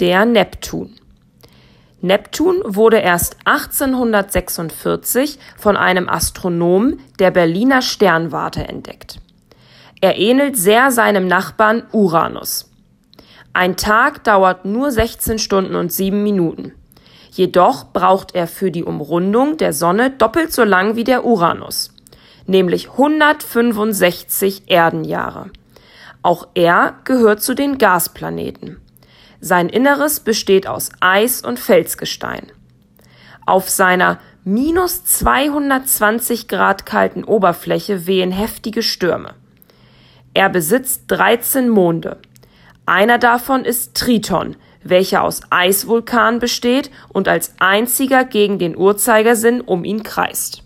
der Neptun. Neptun wurde erst 1846 von einem Astronomen der Berliner Sternwarte entdeckt. Er ähnelt sehr seinem Nachbarn Uranus. Ein Tag dauert nur 16 Stunden und 7 Minuten. Jedoch braucht er für die Umrundung der Sonne doppelt so lang wie der Uranus, nämlich 165 Erdenjahre. Auch er gehört zu den Gasplaneten. Sein Inneres besteht aus Eis und Felsgestein. Auf seiner minus 220 Grad kalten Oberfläche wehen heftige Stürme. Er besitzt 13 Monde. Einer davon ist Triton, welcher aus Eisvulkan besteht und als einziger gegen den Uhrzeigersinn um ihn kreist.